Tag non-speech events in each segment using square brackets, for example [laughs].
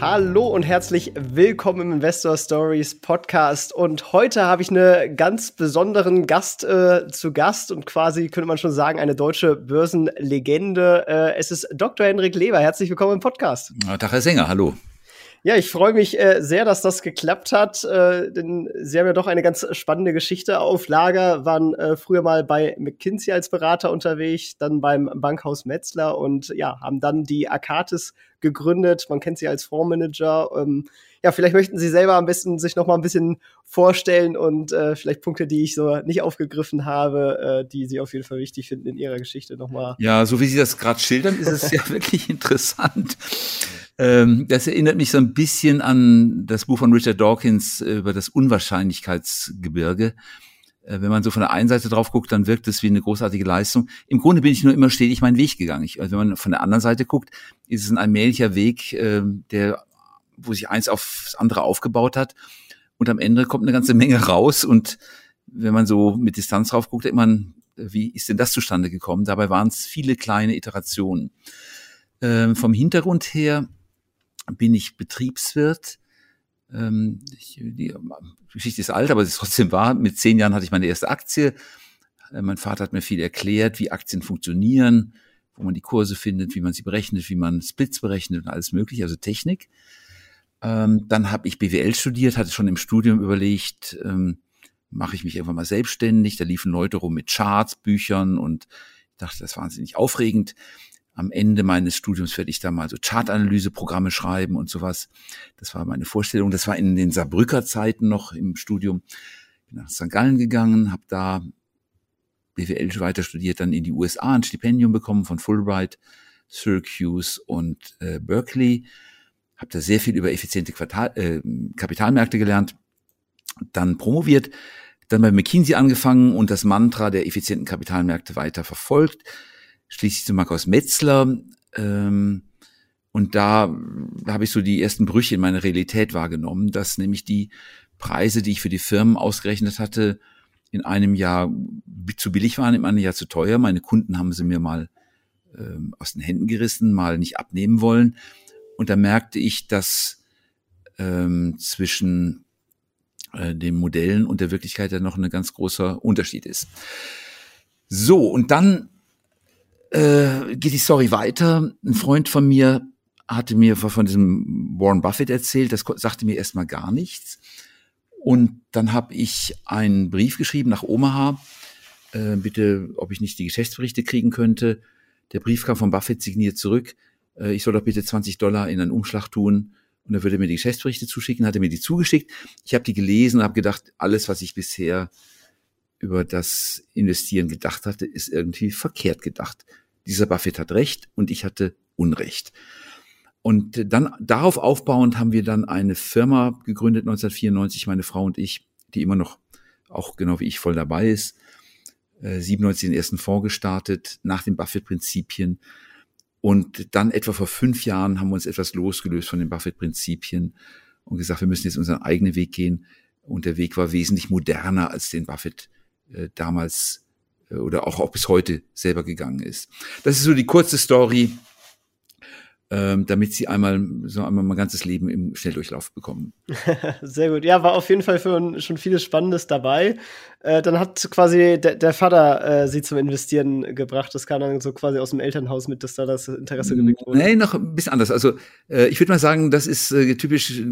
Hallo und herzlich willkommen im Investor Stories Podcast. Und heute habe ich einen ganz besonderen Gast äh, zu Gast und quasi könnte man schon sagen, eine deutsche Börsenlegende. Äh, es ist Dr. Henrik Leber. Herzlich willkommen im Podcast. Tag, Herr Sänger, hallo. Ja, ich freue mich äh, sehr, dass das geklappt hat, äh, denn Sie haben ja doch eine ganz spannende Geschichte auf Lager, waren äh, früher mal bei McKinsey als Berater unterwegs, dann beim Bankhaus Metzler und ja, haben dann die Akatis gegründet. Man kennt sie als Fondsmanager. Ähm, ja, vielleicht möchten Sie selber am besten sich noch mal ein bisschen vorstellen und äh, vielleicht Punkte, die ich so nicht aufgegriffen habe, äh, die Sie auf jeden Fall wichtig finden in Ihrer Geschichte noch mal. Ja, so wie Sie das gerade schildern, ist es [laughs] ja wirklich interessant. Ähm, das erinnert mich so ein bisschen an das Buch von Richard Dawkins über das Unwahrscheinlichkeitsgebirge. Äh, wenn man so von der einen Seite drauf guckt, dann wirkt es wie eine großartige Leistung. Im Grunde bin ich nur immer stetig meinen Weg gegangen. Ich, also wenn man von der anderen Seite guckt, ist es ein allmählicher Weg, äh, der, wo sich eins aufs andere aufgebaut hat. Und am Ende kommt eine ganze Menge raus. Und wenn man so mit Distanz drauf guckt, denkt man, wie ist denn das zustande gekommen? Dabei waren es viele kleine Iterationen. Ähm, vom Hintergrund her bin ich Betriebswirt. Ähm, ich, die Geschichte ist alt, aber es ist trotzdem wahr. Mit zehn Jahren hatte ich meine erste Aktie. Äh, mein Vater hat mir viel erklärt, wie Aktien funktionieren, wo man die Kurse findet, wie man sie berechnet, wie man Splits berechnet und alles mögliche, also Technik. Ähm, dann habe ich BWL studiert, hatte schon im Studium überlegt, ähm, mache ich mich irgendwann mal selbstständig. Da liefen Leute rum mit Charts, Büchern und ich dachte, das ist wahnsinnig aufregend am Ende meines Studiums werde ich da mal so Chartanalyseprogramme schreiben und sowas. Das war meine Vorstellung. Das war in den Saarbrücker Zeiten noch im Studium. Bin nach St. Gallen gegangen, habe da BWL weiter studiert, dann in die USA ein Stipendium bekommen von Fulbright, Syracuse und äh, Berkeley. Habe da sehr viel über effiziente Quartal, äh, Kapitalmärkte gelernt. Dann promoviert, dann bei McKinsey angefangen und das Mantra der effizienten Kapitalmärkte weiter verfolgt schließlich zu Markus Metzler. Ähm, und da habe ich so die ersten Brüche in meiner Realität wahrgenommen, dass nämlich die Preise, die ich für die Firmen ausgerechnet hatte, in einem Jahr zu billig waren, in einem Jahr zu teuer. Meine Kunden haben sie mir mal ähm, aus den Händen gerissen, mal nicht abnehmen wollen. Und da merkte ich, dass ähm, zwischen äh, den Modellen und der Wirklichkeit ja noch ein ganz großer Unterschied ist. So, und dann äh, geht die Story weiter. Ein Freund von mir hatte mir von diesem Warren Buffett erzählt, das sagte mir erstmal gar nichts. Und dann habe ich einen Brief geschrieben nach Omaha, äh, bitte, ob ich nicht die Geschäftsberichte kriegen könnte. Der Brief kam von Buffett signiert zurück. Äh, ich soll doch bitte 20 Dollar in einen Umschlag tun und er würde mir die Geschäftsberichte zuschicken, hat er mir die zugeschickt. Ich habe die gelesen und habe gedacht, alles, was ich bisher über das Investieren gedacht hatte, ist irgendwie verkehrt gedacht. Dieser Buffett hat recht und ich hatte Unrecht. Und dann darauf aufbauend haben wir dann eine Firma gegründet 1994, meine Frau und ich, die immer noch auch genau wie ich voll dabei ist. 97 äh, den ersten Fonds gestartet, nach den Buffett-Prinzipien. Und dann etwa vor fünf Jahren haben wir uns etwas losgelöst von den Buffett-Prinzipien und gesagt, wir müssen jetzt unseren eigenen Weg gehen. Und der Weg war wesentlich moderner als den Buffett äh, damals äh, oder auch, auch bis heute selber gegangen ist. Das ist so die kurze Story, ähm, damit sie einmal so einmal mein ganzes Leben im Schnelldurchlauf bekommen. [laughs] Sehr gut. Ja, war auf jeden Fall für, schon vieles Spannendes dabei. Äh, dann hat quasi der, der Vater äh, sie zum Investieren gebracht. Das kam dann so quasi aus dem Elternhaus mit, dass da das Interesse geweckt wurde. Nee, noch ein bisschen anders. Also äh, ich würde mal sagen, das ist äh, typisch äh,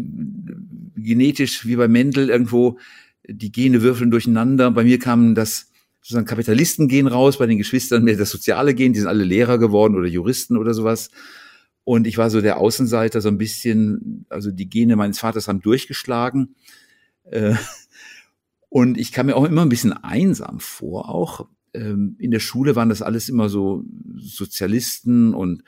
genetisch wie bei Mendel irgendwo. Die Gene würfeln durcheinander. Bei mir kam das sozusagen Kapitalisten gehen raus, bei den Geschwistern mehr das Soziale gehen, die sind alle Lehrer geworden oder Juristen oder sowas. Und ich war so der Außenseiter, so ein bisschen, also die Gene meines Vaters haben durchgeschlagen. Äh, und ich kam mir auch immer ein bisschen einsam vor, auch. Ähm, in der Schule waren das alles immer so Sozialisten und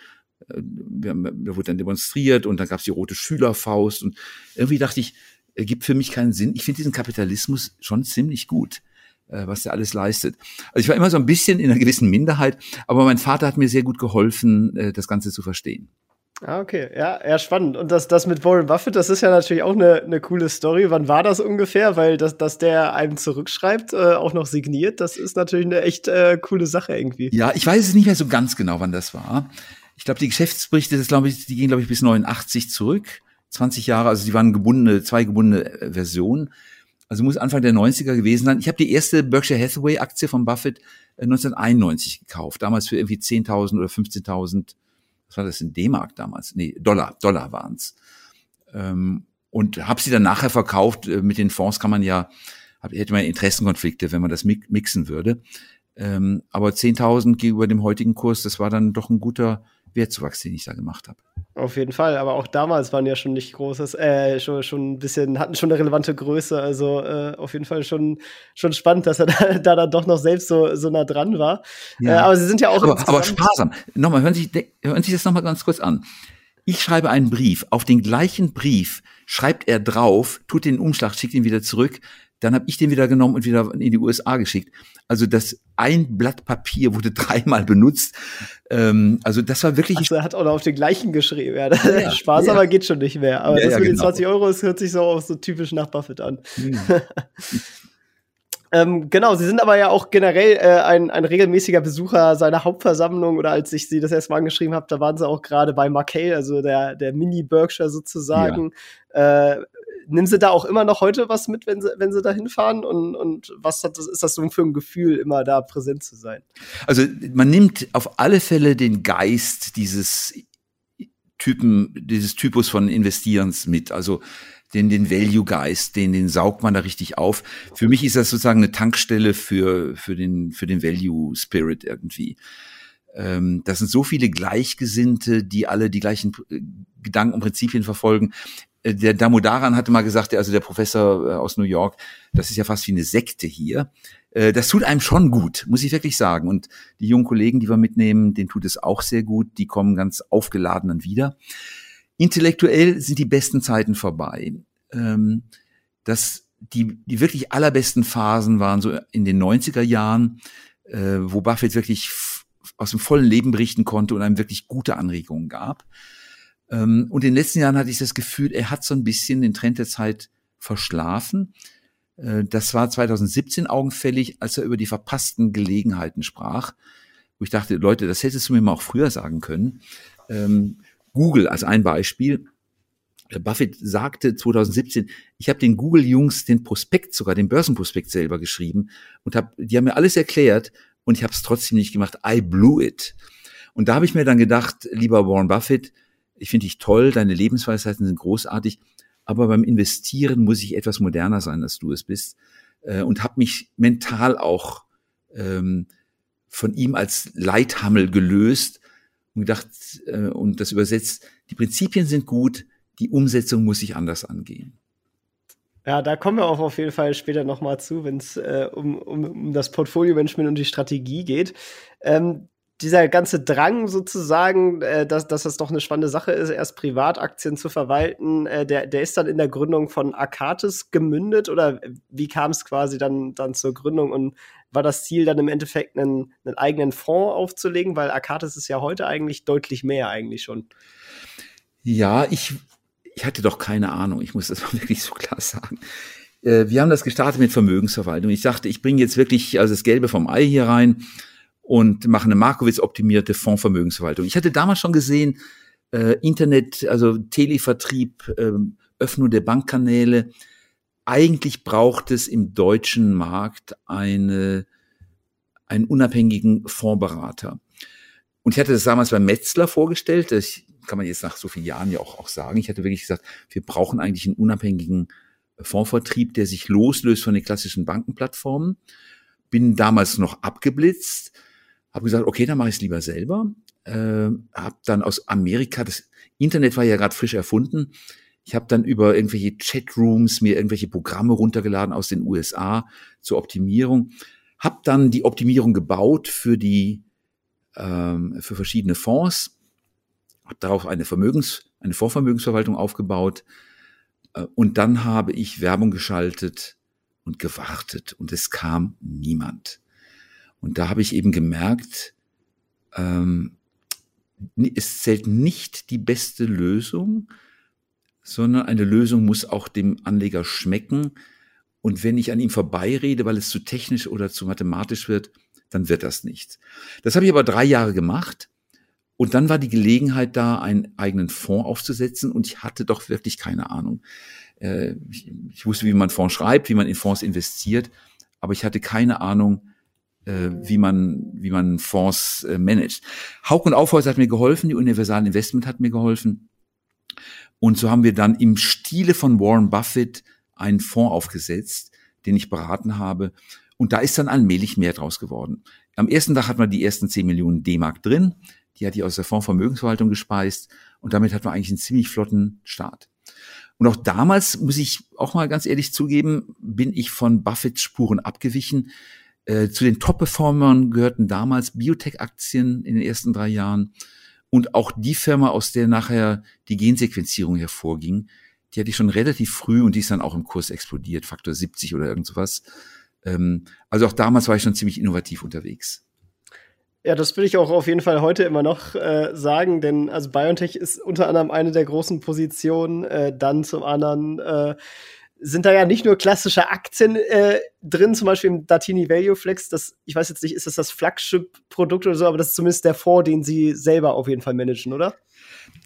äh, wir da wurde dann demonstriert und dann gab es die rote Schülerfaust und irgendwie dachte ich, ergibt für mich keinen Sinn. Ich finde diesen Kapitalismus schon ziemlich gut äh, was er alles leistet. Also ich war immer so ein bisschen in einer gewissen Minderheit, aber mein Vater hat mir sehr gut geholfen, äh, das Ganze zu verstehen. Ah, okay. Ja, ja, spannend. Und das, das mit Warren Buffett, das ist ja natürlich auch eine, eine coole Story. Wann war das ungefähr? Weil das, dass der einem zurückschreibt, äh, auch noch signiert, das ist natürlich eine echt äh, coole Sache irgendwie. Ja, ich weiß es nicht mehr so ganz genau, wann das war. Ich glaube, die Geschäftsberichte, das glaube ich, die gehen, glaube ich, bis 89 zurück. 20 Jahre, also die waren gebundene, zwei gebundene äh, Versionen. Also muss Anfang der 90er gewesen sein. Ich habe die erste Berkshire Hathaway Aktie von Buffett 1991 äh, gekauft. Damals für irgendwie 10.000 oder 15.000 was war das in D-Mark damals? Nee, Dollar, Dollar waren's. Ähm, und habe sie dann nachher verkauft. Äh, mit den Fonds kann man ja, hätte man Interessenkonflikte, wenn man das mixen würde. Ähm, aber 10.000 gegenüber dem heutigen Kurs, das war dann doch ein guter Wertzuwachs, den ich da gemacht habe. Auf jeden Fall, aber auch damals waren ja schon nicht großes, äh, schon, schon ein bisschen, hatten schon eine relevante Größe. Also äh, auf jeden Fall schon, schon spannend, dass er [laughs] da, da dann doch noch selbst so, so nah dran war. Ja. Äh, aber sie sind ja auch. Aber, aber sparsam. Nochmal, hören Sie, hören Sie das nochmal ganz kurz an. Ich schreibe einen Brief. Auf den gleichen Brief schreibt er drauf, tut den Umschlag, schickt ihn wieder zurück. Dann habe ich den wieder genommen und wieder in die USA geschickt. Also das ein Blatt Papier wurde [laughs] dreimal benutzt. Ähm, also das war wirklich. Also er hat auch noch auf den gleichen geschrieben. Ja, ja [laughs] Spaß, ja. aber geht schon nicht mehr. Aber ja, das mit genau. den 20 Euro, das hört sich so auch so typisch nach Buffett an. Mhm. [laughs] Ähm, genau, Sie sind aber ja auch generell äh, ein, ein regelmäßiger Besucher seiner Hauptversammlung oder als ich Sie das erste Mal angeschrieben habe, da waren Sie auch gerade bei Markel, also der, der Mini-Berkshire sozusagen. Ja. Äh, nehmen Sie da auch immer noch heute was mit, wenn Sie, wenn Sie da hinfahren? Und, und was hat das, ist das so für ein Gefühl, immer da präsent zu sein? Also man nimmt auf alle Fälle den Geist dieses Typen, dieses Typus von Investierens mit. Also den, den Value-Geist, den, den saugt man da richtig auf. Für mich ist das sozusagen eine Tankstelle für, für den, für den Value-Spirit irgendwie. Ähm, das sind so viele Gleichgesinnte, die alle die gleichen äh, Gedanken und Prinzipien verfolgen. Äh, der Damodaran hatte mal gesagt, also der Professor äh, aus New York, das ist ja fast wie eine Sekte hier. Äh, das tut einem schon gut, muss ich wirklich sagen. Und die jungen Kollegen, die wir mitnehmen, denen tut es auch sehr gut. Die kommen ganz aufgeladen dann wieder. Intellektuell sind die besten Zeiten vorbei. Ähm, das, die, die wirklich allerbesten Phasen waren so in den 90er Jahren, wo Buffett wirklich aus dem vollen Leben berichten konnte und einem wirklich gute Anregungen gab. Ähm, und in den letzten Jahren hatte ich das Gefühl, er hat so ein bisschen den Trend der Zeit verschlafen. Äh, das war 2017 augenfällig, als er über die verpassten Gelegenheiten sprach, wo ich dachte, Leute, das hättest du mir mal auch früher sagen können. Ähm, Google als ein Beispiel. Buffett sagte 2017, ich habe den Google-Jungs den Prospekt, sogar den Börsenprospekt selber geschrieben und hab, die haben mir alles erklärt und ich habe es trotzdem nicht gemacht. I blew it. Und da habe ich mir dann gedacht, lieber Warren Buffett, ich finde dich toll, deine Lebensweisheiten sind großartig, aber beim Investieren muss ich etwas moderner sein, als du es bist. Äh, und habe mich mental auch ähm, von ihm als Leithammel gelöst und gedacht, äh, und das übersetzt, die Prinzipien sind gut, die Umsetzung muss sich anders angehen. Ja, da kommen wir auch auf jeden Fall später nochmal zu, wenn es äh, um, um, um das Portfolio-Management und die Strategie geht. Ähm, dieser ganze Drang sozusagen, äh, dass, dass das doch eine spannende Sache ist, erst Privataktien zu verwalten, äh, der, der ist dann in der Gründung von Arcatis gemündet oder wie kam es quasi dann, dann zur Gründung und war das Ziel dann im Endeffekt einen, einen eigenen Fonds aufzulegen, weil Arcatis ist ja heute eigentlich deutlich mehr eigentlich schon. Ja, ich, ich hatte doch keine Ahnung, ich muss das [laughs] mal wirklich so klar sagen. Äh, wir haben das gestartet mit Vermögensverwaltung. Ich dachte, ich bringe jetzt wirklich also das Gelbe vom Ei hier rein und machen eine Markowitz-optimierte Fondsvermögensverwaltung. Ich hatte damals schon gesehen, äh, Internet, also Televertrieb, äh, Öffnung der Bankkanäle. Eigentlich braucht es im deutschen Markt eine, einen unabhängigen Fondsberater. Und ich hatte das damals bei Metzler vorgestellt, das kann man jetzt nach so vielen Jahren ja auch, auch sagen. Ich hatte wirklich gesagt, wir brauchen eigentlich einen unabhängigen Fondsvertrieb, der sich loslöst von den klassischen Bankenplattformen. Bin damals noch abgeblitzt, habe gesagt, okay, dann mache ich es lieber selber. Äh, habe dann aus Amerika, das Internet war ja gerade frisch erfunden. Ich habe dann über irgendwelche Chatrooms mir irgendwelche Programme runtergeladen aus den USA zur Optimierung. Habe dann die Optimierung gebaut für die ähm, für verschiedene Fonds. Habe darauf eine Vermögens eine Vorvermögensverwaltung aufgebaut. Äh, und dann habe ich Werbung geschaltet und gewartet und es kam niemand. Und da habe ich eben gemerkt, ähm, es zählt nicht die beste Lösung, sondern eine Lösung muss auch dem Anleger schmecken. Und wenn ich an ihm vorbeirede, weil es zu technisch oder zu mathematisch wird, dann wird das nichts. Das habe ich aber drei Jahre gemacht. Und dann war die Gelegenheit da, einen eigenen Fonds aufzusetzen. Und ich hatte doch wirklich keine Ahnung. Äh, ich wusste, wie man Fonds schreibt, wie man in Fonds investiert. Aber ich hatte keine Ahnung, wie man, wie man Fonds äh, managt. Hauk und Aufhäuser hat mir geholfen, die Universal Investment hat mir geholfen. Und so haben wir dann im Stile von Warren Buffett einen Fonds aufgesetzt, den ich beraten habe. Und da ist dann allmählich mehr draus geworden. Am ersten Tag hat man die ersten 10 Millionen D-Mark drin. Die hat die aus der Fondsvermögensverwaltung gespeist. Und damit hat man eigentlich einen ziemlich flotten Start. Und auch damals, muss ich auch mal ganz ehrlich zugeben, bin ich von Buffetts Spuren abgewichen. Äh, zu den Top-Performern gehörten damals Biotech-Aktien in den ersten drei Jahren und auch die Firma, aus der nachher die Gensequenzierung hervorging. Die hatte ich schon relativ früh und die ist dann auch im Kurs explodiert, Faktor 70 oder irgend sowas. Ähm, also auch damals war ich schon ziemlich innovativ unterwegs. Ja, das will ich auch auf jeden Fall heute immer noch äh, sagen, denn also BioNTech ist unter anderem eine der großen Positionen, äh, dann zum anderen äh, sind da ja nicht nur klassische Aktien äh, drin, zum Beispiel im Datini Value Flex. Das, ich weiß jetzt nicht, ist das das Flagship-Produkt oder so, aber das ist zumindest der Fonds, den Sie selber auf jeden Fall managen, oder?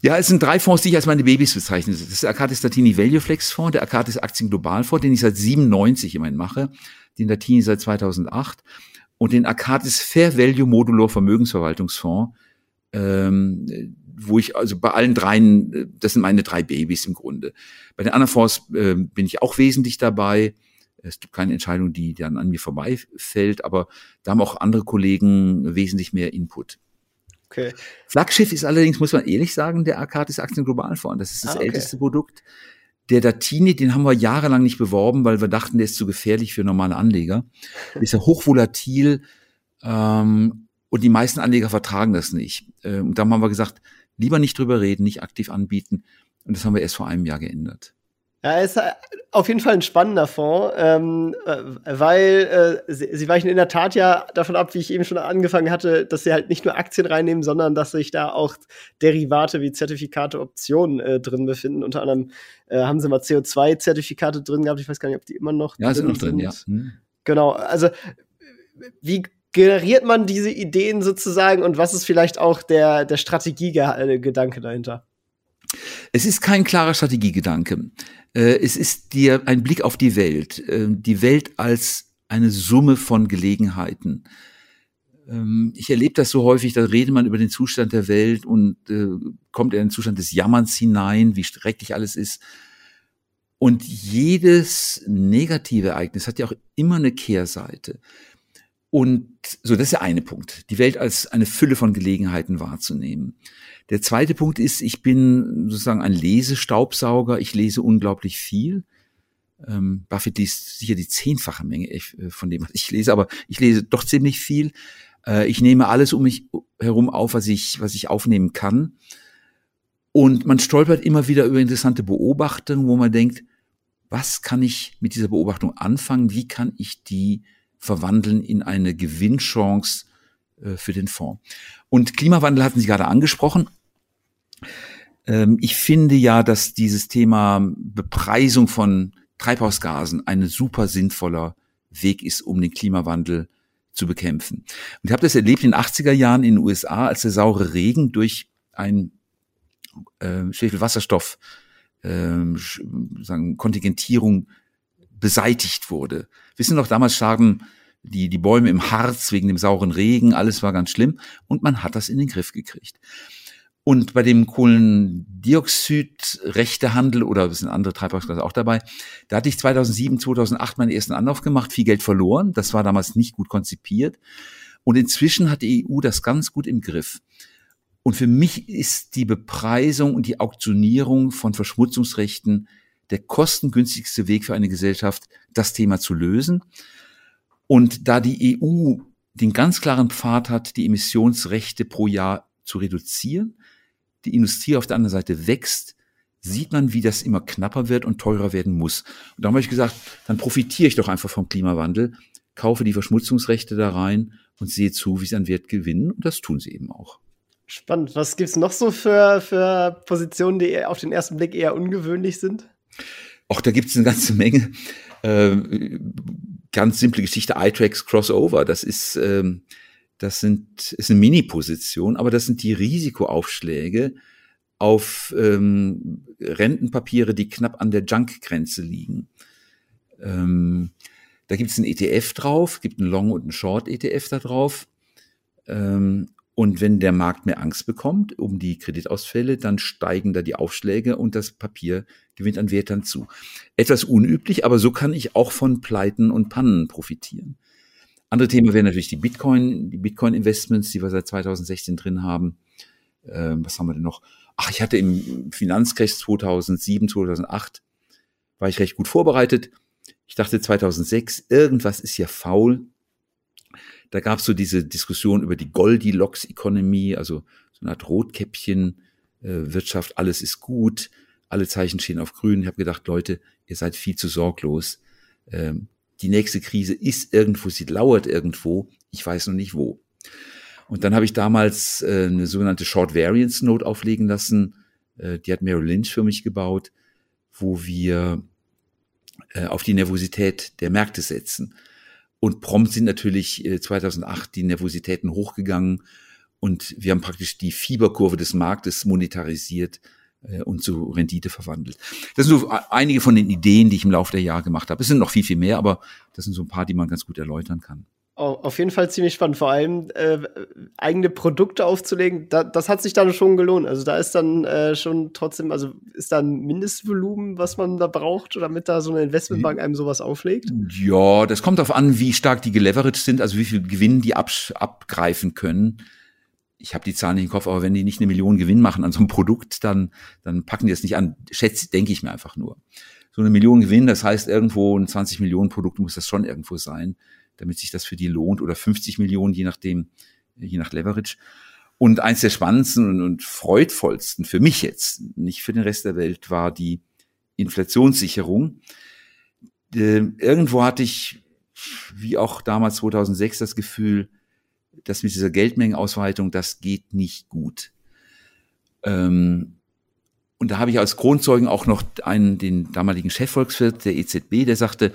Ja, es sind drei Fonds, die ich als meine Babys bezeichne. Das ist der Arcatis Datini Value Flex Fonds, der Arcatis Aktien Global Fonds, den ich seit 97 immerhin mache, den Datini seit 2008 und den Arcatis Fair Value Modular Vermögensverwaltungsfonds, ähm, wo ich also bei allen dreien, das sind meine drei Babys im Grunde. Bei den anderen Fonds äh, bin ich auch wesentlich dabei. Es gibt keine Entscheidung, die dann an mir vorbeifällt, aber da haben auch andere Kollegen wesentlich mehr Input. Okay. Flaggschiff ist allerdings, muss man ehrlich sagen, der Arcatis Aktien Globalfonds. Das ist das ah, okay. älteste Produkt. Der Datini, den haben wir jahrelang nicht beworben, weil wir dachten, der ist zu gefährlich für normale Anleger. ist ja hochvolatil ähm, und die meisten Anleger vertragen das nicht. Ähm, und dann haben wir gesagt, lieber nicht drüber reden, nicht aktiv anbieten. Und das haben wir erst vor einem Jahr geändert. Ja, ist äh, auf jeden Fall ein spannender Fonds, ähm, äh, weil äh, sie, sie, weichen in der Tat ja davon ab, wie ich eben schon angefangen hatte, dass sie halt nicht nur Aktien reinnehmen, sondern dass sich da auch Derivate wie Zertifikate, Optionen äh, drin befinden. Unter anderem äh, haben sie mal CO2-Zertifikate drin gehabt. Ich weiß gar nicht, ob die immer noch ja, drin sind. Noch drin, ja. Hm. Genau. Also wie generiert man diese Ideen sozusagen und was ist vielleicht auch der, der Strategiegedanke dahinter? Es ist kein klarer Strategiegedanke. Äh, es ist dir ein Blick auf die Welt. Äh, die Welt als eine Summe von Gelegenheiten. Ähm, ich erlebe das so häufig, da redet man über den Zustand der Welt und äh, kommt in den Zustand des Jammerns hinein, wie schrecklich alles ist. Und jedes negative Ereignis hat ja auch immer eine Kehrseite. Und so, das ist der eine Punkt, die Welt als eine Fülle von Gelegenheiten wahrzunehmen. Der zweite Punkt ist, ich bin sozusagen ein Lesestaubsauger, ich lese unglaublich viel. Ähm, Buffett liest sicher die zehnfache Menge äh, von dem, was ich lese, aber ich lese doch ziemlich viel. Äh, ich nehme alles um mich herum auf, was ich, was ich aufnehmen kann. Und man stolpert immer wieder über interessante Beobachtungen, wo man denkt, was kann ich mit dieser Beobachtung anfangen? Wie kann ich die verwandeln in eine Gewinnchance äh, für den Fonds. Und Klimawandel hatten Sie gerade angesprochen. Ähm, ich finde ja, dass dieses Thema Bepreisung von Treibhausgasen ein super sinnvoller Weg ist, um den Klimawandel zu bekämpfen. Und ich habe das erlebt in den 80er Jahren in den USA, als der saure Regen durch ein äh, Schwefelwasserstoff äh, sagen, Kontingentierung beseitigt wurde. Wissen noch, damals starben die, die Bäume im Harz wegen dem sauren Regen, alles war ganz schlimm und man hat das in den Griff gekriegt. Und bei dem Kohlendioxid-Rechtehandel oder es sind andere Treibhausgase auch dabei, da hatte ich 2007, 2008 meinen ersten Anlauf gemacht, viel Geld verloren. Das war damals nicht gut konzipiert. Und inzwischen hat die EU das ganz gut im Griff. Und für mich ist die Bepreisung und die Auktionierung von Verschmutzungsrechten der kostengünstigste Weg für eine Gesellschaft, das Thema zu lösen. Und da die EU den ganz klaren Pfad hat, die Emissionsrechte pro Jahr zu reduzieren, die Industrie auf der anderen Seite wächst, sieht man, wie das immer knapper wird und teurer werden muss. Und da habe ich gesagt, dann profitiere ich doch einfach vom Klimawandel, kaufe die Verschmutzungsrechte da rein und sehe zu, wie sie an Wert gewinnen. Und das tun sie eben auch. Spannend. Was gibt's noch so für, für Positionen, die auf den ersten Blick eher ungewöhnlich sind? Auch da gibt's eine ganze Menge. Äh, ganz simple Geschichte, iTrax Crossover. Das ist, ähm, das sind, ist eine Mini-Position, aber das sind die Risikoaufschläge, auf ähm, Rentenpapiere, die knapp an der Junk-Grenze liegen. Ähm, da gibt es einen ETF drauf, gibt einen Long- und einen Short-ETF da drauf. Ähm, und wenn der Markt mehr Angst bekommt um die Kreditausfälle, dann steigen da die Aufschläge und das Papier gewinnt an Wert dann zu. Etwas unüblich, aber so kann ich auch von Pleiten und Pannen profitieren. Andere Thema wären natürlich die Bitcoin, die Bitcoin-Investments, die wir seit 2016 drin haben. Ähm, was haben wir denn noch? ach, ich hatte im Finanzcrash 2007, 2008, war ich recht gut vorbereitet. Ich dachte 2006, irgendwas ist ja faul. Da gab es so diese Diskussion über die Goldilocks-Economy, also so eine Art Rotkäppchen-Wirtschaft, äh, alles ist gut, alle Zeichen stehen auf grün. Ich habe gedacht, Leute, ihr seid viel zu sorglos. Ähm, die nächste Krise ist irgendwo, sie lauert irgendwo, ich weiß noch nicht wo. Und dann habe ich damals äh, eine sogenannte Short Variance Note auflegen lassen. Äh, die hat Merrill Lynch für mich gebaut, wo wir äh, auf die Nervosität der Märkte setzen. Und prompt sind natürlich äh, 2008 die Nervositäten hochgegangen und wir haben praktisch die Fieberkurve des Marktes monetarisiert äh, und zu Rendite verwandelt. Das sind so einige von den Ideen, die ich im Laufe der Jahre gemacht habe. Es sind noch viel, viel mehr, aber das sind so ein paar, die man ganz gut erläutern kann. Oh, auf jeden Fall ziemlich spannend. Vor allem äh, eigene Produkte aufzulegen, da, das hat sich dann schon gelohnt. Also da ist dann äh, schon trotzdem, also ist da ein Mindestvolumen, was man da braucht, damit da so eine Investmentbank einem sowas auflegt? Ja, das kommt darauf an, wie stark die geleveraged sind, also wie viel Gewinn die ab, abgreifen können. Ich habe die Zahlen nicht im Kopf, aber wenn die nicht eine Million Gewinn machen an so einem Produkt, dann, dann packen die das nicht an. Schätze, denke ich mir einfach nur. So eine Million Gewinn, das heißt irgendwo ein 20 Millionen Produkt muss das schon irgendwo sein damit sich das für die lohnt oder 50 Millionen, je nachdem, je nach Leverage. Und eins der spannendsten und, freudvollsten für mich jetzt, nicht für den Rest der Welt, war die Inflationssicherung. Äh, irgendwo hatte ich, wie auch damals 2006, das Gefühl, dass mit dieser Geldmengenausweitung, das geht nicht gut. Ähm, und da habe ich als Kronzeugen auch noch einen, den damaligen Chefvolkswirt der EZB, der sagte,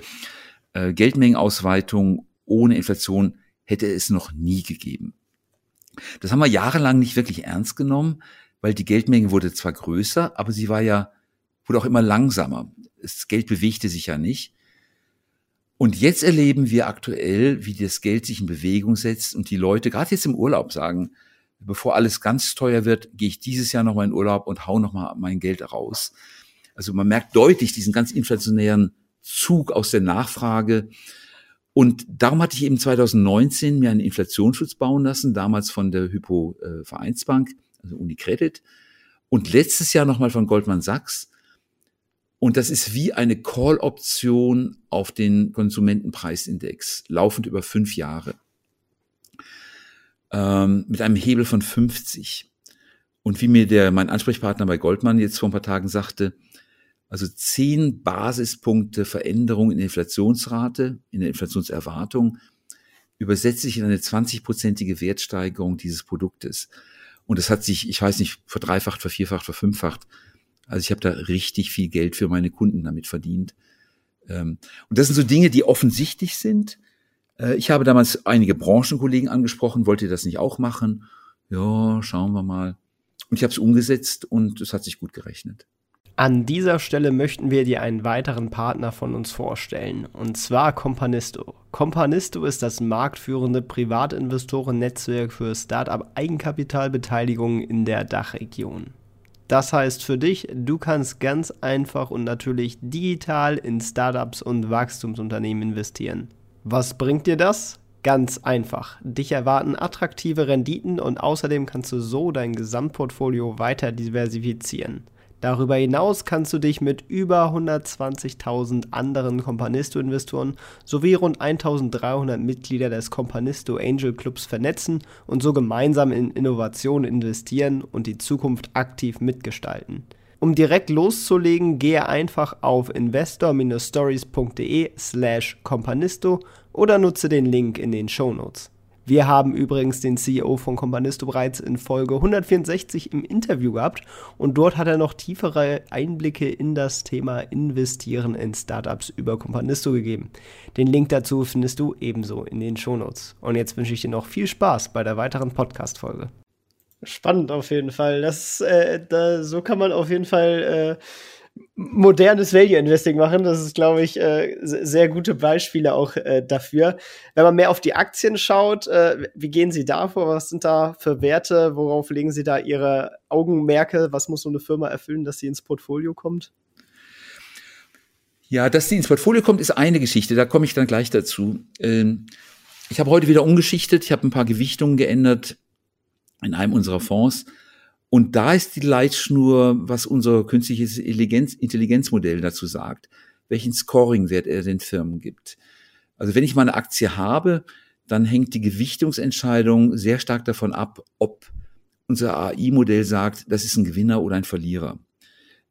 äh, Geldmengenausweitung ohne Inflation hätte es noch nie gegeben. Das haben wir jahrelang nicht wirklich ernst genommen, weil die Geldmenge wurde zwar größer, aber sie war ja, wurde auch immer langsamer. Das Geld bewegte sich ja nicht. Und jetzt erleben wir aktuell, wie das Geld sich in Bewegung setzt und die Leute, gerade jetzt im Urlaub, sagen, bevor alles ganz teuer wird, gehe ich dieses Jahr nochmal in Urlaub und hau nochmal mein Geld raus. Also man merkt deutlich diesen ganz inflationären Zug aus der Nachfrage. Und darum hatte ich eben 2019 mir einen Inflationsschutz bauen lassen, damals von der Hypo äh, Vereinsbank, also Unicredit, und letztes Jahr nochmal von Goldman Sachs. Und das ist wie eine Call-Option auf den Konsumentenpreisindex, laufend über fünf Jahre, ähm, mit einem Hebel von 50. Und wie mir der, mein Ansprechpartner bei Goldman jetzt vor ein paar Tagen sagte, also zehn Basispunkte Veränderung in der Inflationsrate, in der Inflationserwartung, übersetzt sich in eine 20-prozentige Wertsteigerung dieses Produktes. Und das hat sich, ich weiß nicht, verdreifacht, vervierfacht, verfünffacht. Also ich habe da richtig viel Geld für meine Kunden damit verdient. Ähm, und das sind so Dinge, die offensichtlich sind. Äh, ich habe damals einige Branchenkollegen angesprochen, wollt ihr das nicht auch machen? Ja, schauen wir mal. Und ich habe es umgesetzt und es hat sich gut gerechnet. An dieser Stelle möchten wir dir einen weiteren Partner von uns vorstellen, und zwar Companisto. Companisto ist das marktführende Privatinvestoren-Netzwerk für Startup-Eigenkapitalbeteiligung in der Dachregion. Das heißt für dich, du kannst ganz einfach und natürlich digital in Startups und Wachstumsunternehmen investieren. Was bringt dir das? Ganz einfach. Dich erwarten attraktive Renditen und außerdem kannst du so dein Gesamtportfolio weiter diversifizieren. Darüber hinaus kannst du dich mit über 120.000 anderen Companisto-Investoren sowie rund 1.300 Mitglieder des Companisto Angel Clubs vernetzen und so gemeinsam in Innovation investieren und die Zukunft aktiv mitgestalten. Um direkt loszulegen, gehe einfach auf investor-stories.de slash companisto oder nutze den Link in den Show Notes. Wir haben übrigens den CEO von Companisto bereits in Folge 164 im Interview gehabt und dort hat er noch tiefere Einblicke in das Thema Investieren in Startups über Companisto gegeben. Den Link dazu findest du ebenso in den Shownotes. Und jetzt wünsche ich dir noch viel Spaß bei der weiteren Podcast-Folge. Spannend auf jeden Fall. Das, äh, da, so kann man auf jeden Fall äh, modernes Value Investing machen. Das ist, glaube ich, äh, sehr gute Beispiele auch äh, dafür. Wenn man mehr auf die Aktien schaut, äh, wie gehen Sie da vor? Was sind da für Werte? Worauf legen Sie da Ihre Augenmerke? Was muss so eine Firma erfüllen, dass sie ins Portfolio kommt? Ja, dass sie ins Portfolio kommt, ist eine Geschichte. Da komme ich dann gleich dazu. Ähm, ich habe heute wieder umgeschichtet. Ich habe ein paar Gewichtungen geändert in einem unserer Fonds und da ist die Leitschnur, was unser künstliches Intelligenz, Intelligenzmodell dazu sagt, welchen Scoring-Wert er den Firmen gibt. Also wenn ich mal eine Aktie habe, dann hängt die Gewichtungsentscheidung sehr stark davon ab, ob unser AI-Modell sagt, das ist ein Gewinner oder ein Verlierer.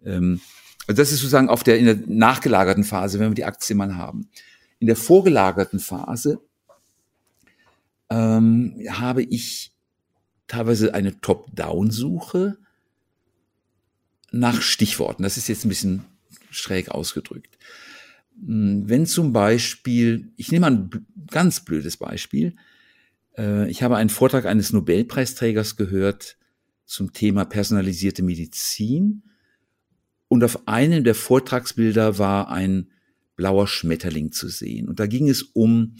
Ähm, also das ist sozusagen auf der, in der nachgelagerten Phase, wenn wir die Aktie mal haben. In der vorgelagerten Phase ähm, habe ich teilweise eine Top-Down-Suche nach Stichworten. Das ist jetzt ein bisschen schräg ausgedrückt. Hm, wenn zum Beispiel, ich nehme ein ganz blödes Beispiel, äh, ich habe einen Vortrag eines Nobelpreisträgers gehört zum Thema personalisierte Medizin und auf einem der Vortragsbilder war ein blauer Schmetterling zu sehen. Und da ging es um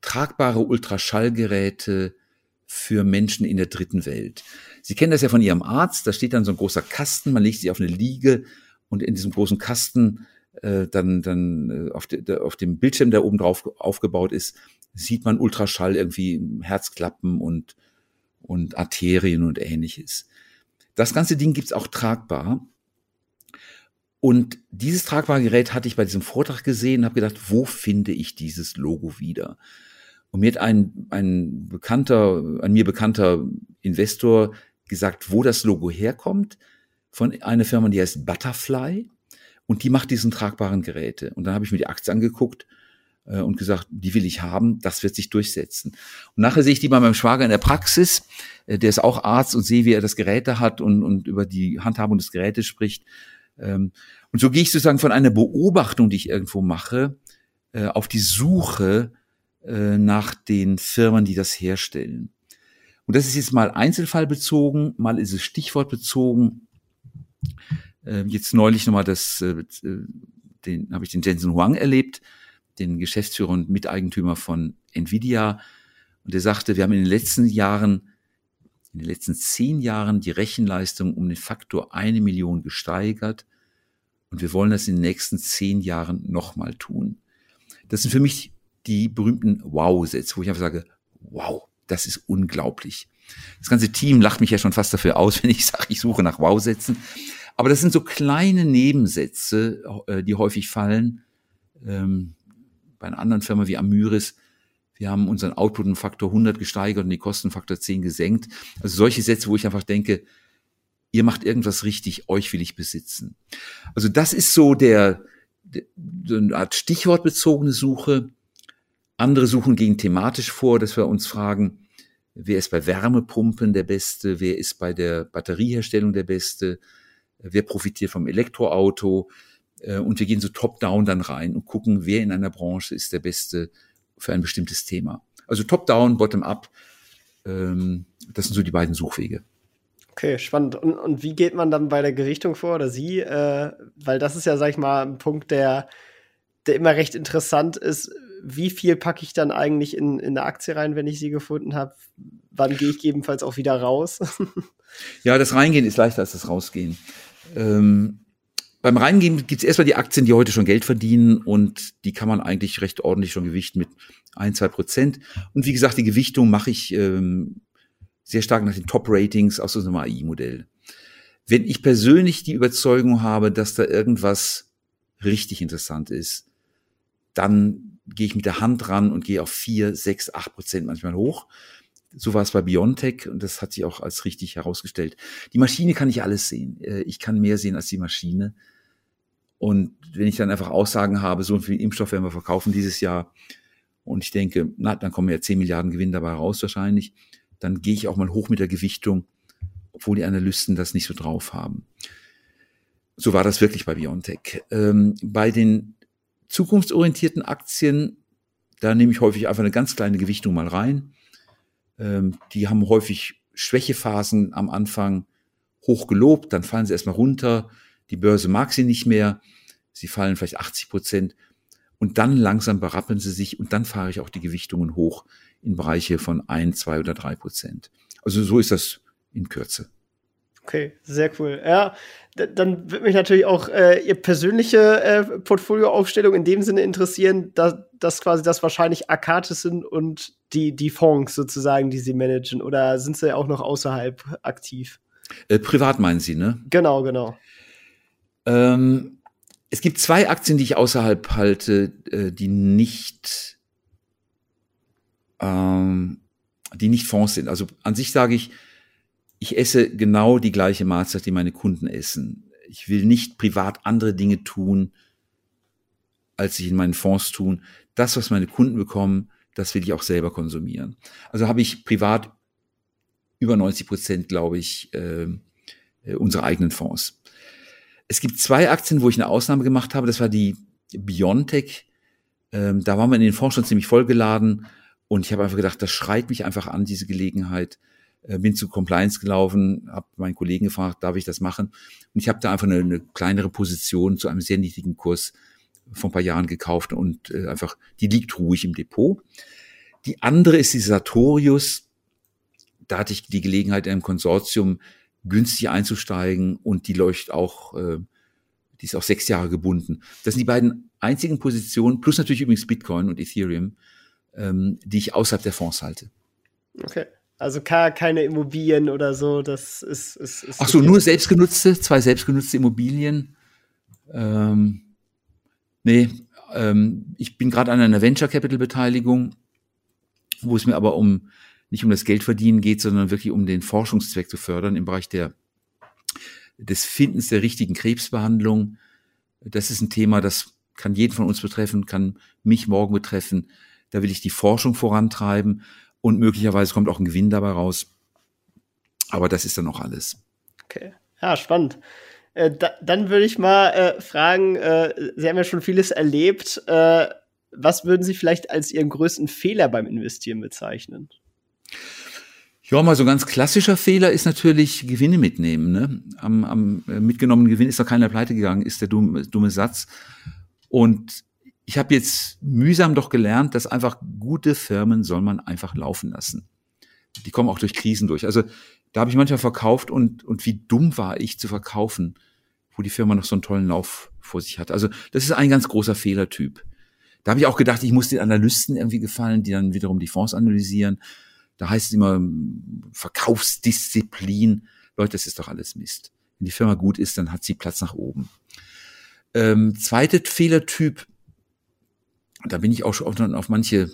tragbare Ultraschallgeräte für Menschen in der dritten Welt. Sie kennen das ja von Ihrem Arzt, da steht dann so ein großer Kasten, man legt sich auf eine Liege und in diesem großen Kasten äh, dann, dann äh, auf, de, auf dem Bildschirm, der oben drauf aufgebaut ist, sieht man Ultraschall irgendwie Herzklappen und, und Arterien und ähnliches. Das ganze Ding gibt's auch tragbar. Und dieses tragbare Gerät hatte ich bei diesem Vortrag gesehen und habe gedacht, wo finde ich dieses Logo wieder? Und mir hat ein, ein bekannter, ein mir bekannter Investor gesagt, wo das Logo herkommt, von einer Firma, die heißt Butterfly. Und die macht diesen tragbaren Geräte. Und dann habe ich mir die Aktie angeguckt äh, und gesagt, die will ich haben, das wird sich durchsetzen. Und nachher sehe ich die bei meinem Schwager in der Praxis, äh, der ist auch Arzt und sehe, wie er das Gerät hat und, und über die Handhabung des Gerätes spricht. Ähm, und so gehe ich sozusagen von einer Beobachtung, die ich irgendwo mache, äh, auf die Suche äh, nach den Firmen, die das herstellen. Und das ist jetzt mal einzelfallbezogen, mal ist es stichwortbezogen. Äh, jetzt neulich nochmal das, äh, den habe ich den Jensen Huang erlebt, den Geschäftsführer und Miteigentümer von Nvidia. Und der sagte, wir haben in den letzten Jahren, in den letzten zehn Jahren die Rechenleistung um den Faktor eine Million gesteigert. Und wir wollen das in den nächsten zehn Jahren nochmal tun. Das sind für mich die berühmten Wow-Sätze, wo ich einfach sage, wow, das ist unglaublich. Das ganze Team lacht mich ja schon fast dafür aus, [laughs] wenn ich sage, ich suche nach Wow-Sätzen. Aber das sind so kleine Nebensätze, äh, die häufig fallen. Ähm, bei einer anderen Firma wie Amyris, wir haben unseren Output um Faktor 100 gesteigert und die Kosten Faktor 10 gesenkt. Also solche Sätze, wo ich einfach denke, ihr macht irgendwas richtig, euch will ich besitzen. Also das ist so der, der eine Art stichwortbezogene Suche. Andere suchen gegen thematisch vor, dass wir uns fragen, wer ist bei Wärmepumpen der Beste, wer ist bei der Batterieherstellung der Beste, wer profitiert vom Elektroauto. Äh, und wir gehen so top-down dann rein und gucken, wer in einer Branche ist der Beste für ein bestimmtes Thema. Also top-down, bottom-up, ähm, das sind so die beiden Suchwege. Okay, spannend. Und, und wie geht man dann bei der Gewichtung vor oder Sie? Äh, weil das ist ja, sag ich mal, ein Punkt, der, der immer recht interessant ist wie viel packe ich dann eigentlich in, in eine Aktie rein, wenn ich sie gefunden habe? Wann gehe ich gegebenenfalls auch wieder raus? [laughs] ja, das Reingehen ist leichter als das Rausgehen. Ähm, beim Reingehen gibt es erstmal die Aktien, die heute schon Geld verdienen und die kann man eigentlich recht ordentlich schon gewichten mit ein, zwei Prozent. Und wie gesagt, die Gewichtung mache ich ähm, sehr stark nach den Top-Ratings aus unserem AI-Modell. Wenn ich persönlich die Überzeugung habe, dass da irgendwas richtig interessant ist, dann gehe ich mit der Hand ran und gehe auf vier, sechs, acht Prozent manchmal hoch. So war es bei Biontech und das hat sich auch als richtig herausgestellt. Die Maschine kann ich alles sehen. Äh, ich kann mehr sehen als die Maschine. Und wenn ich dann einfach Aussagen habe, so viel Impfstoff werden wir verkaufen dieses Jahr, und ich denke, na, dann kommen ja 10 Milliarden Gewinn dabei raus wahrscheinlich, dann gehe ich auch mal hoch mit der Gewichtung, obwohl die Analysten das nicht so drauf haben. So war das wirklich bei Biontech. Ähm, bei den zukunftsorientierten Aktien, da nehme ich häufig einfach eine ganz kleine Gewichtung mal rein. Ähm, die haben häufig Schwächephasen am Anfang hoch gelobt, dann fallen sie erstmal runter, die Börse mag sie nicht mehr, sie fallen vielleicht 80 Prozent und dann langsam berappeln sie sich und dann fahre ich auch die Gewichtungen hoch in Bereiche von ein, zwei oder drei Prozent. Also so ist das in Kürze. Okay, sehr cool. Ja, dann wird mich natürlich auch äh, Ihr persönliche äh, Portfolioaufstellung in dem Sinne interessieren, dass, dass quasi das wahrscheinlich Akates sind und die, die Fonds sozusagen, die Sie managen. Oder sind Sie auch noch außerhalb aktiv? Äh, privat meinen Sie, ne? Genau, genau. Ähm, es gibt zwei Aktien, die ich außerhalb halte, äh, die nicht, ähm, die nicht Fonds sind. Also an sich sage ich, ich esse genau die gleiche Mahlzeit, die meine Kunden essen. Ich will nicht privat andere Dinge tun, als ich in meinen Fonds tun. Das, was meine Kunden bekommen, das will ich auch selber konsumieren. Also habe ich privat über 90 Prozent, glaube ich, äh, äh unsere eigenen Fonds. Es gibt zwei Aktien, wo ich eine Ausnahme gemacht habe. Das war die Biontech. Ähm, da waren wir in den Fonds schon ziemlich vollgeladen. Und ich habe einfach gedacht, das schreit mich einfach an, diese Gelegenheit. Äh, bin zu Compliance gelaufen, habe meinen Kollegen gefragt, darf ich das machen? Und ich habe da einfach eine, eine, kleinere Position zu einem sehr niedrigen Kurs vor ein paar Jahren gekauft und äh, einfach, die liegt ruhig im Depot. Die andere ist die Sartorius. Da hatte ich die Gelegenheit, in einem Konsortium günstig einzusteigen und die läuft auch, äh, die ist auch sechs Jahre gebunden. Das sind die beiden einzigen Positionen, plus natürlich übrigens Bitcoin und Ethereum, ähm, die ich außerhalb der Fonds halte. Okay. Also keine Immobilien oder so, das ist. ist, ist Ach so, nur selbstgenutzte, zwei selbstgenutzte Immobilien. Ähm, nee, ähm, ich bin gerade an einer Venture Capital Beteiligung, wo es mir aber um nicht um das Geldverdienen geht, sondern wirklich um den Forschungszweck zu fördern im Bereich der, des Findens der richtigen Krebsbehandlung. Das ist ein Thema, das kann jeden von uns betreffen, kann mich morgen betreffen. Da will ich die Forschung vorantreiben und möglicherweise kommt auch ein Gewinn dabei raus. Aber das ist dann auch alles. Okay, ja, spannend. Äh, da, dann würde ich mal äh, fragen, äh, Sie haben ja schon vieles erlebt. Äh, was würden Sie vielleicht als Ihren größten Fehler beim Investieren bezeichnen? Ja, mal so ganz klassischer Fehler ist natürlich Gewinne mitnehmen. Ne? Am, am äh, mitgenommenen Gewinn ist doch keiner pleite gegangen, ist der dumme, dumme Satz. Und ich habe jetzt mühsam doch gelernt, dass einfach gute Firmen soll man einfach laufen lassen. Die kommen auch durch Krisen durch. Also da habe ich manchmal verkauft und, und wie dumm war ich zu verkaufen, wo die Firma noch so einen tollen Lauf vor sich hat. Also das ist ein ganz großer Fehlertyp. Da habe ich auch gedacht, ich muss den Analysten irgendwie gefallen, die dann wiederum die Fonds analysieren. Da heißt es immer Verkaufsdisziplin. Leute, das ist doch alles Mist. Wenn die Firma gut ist, dann hat sie Platz nach oben. Ähm, zweiter Fehlertyp, da bin ich auch schon auf manche,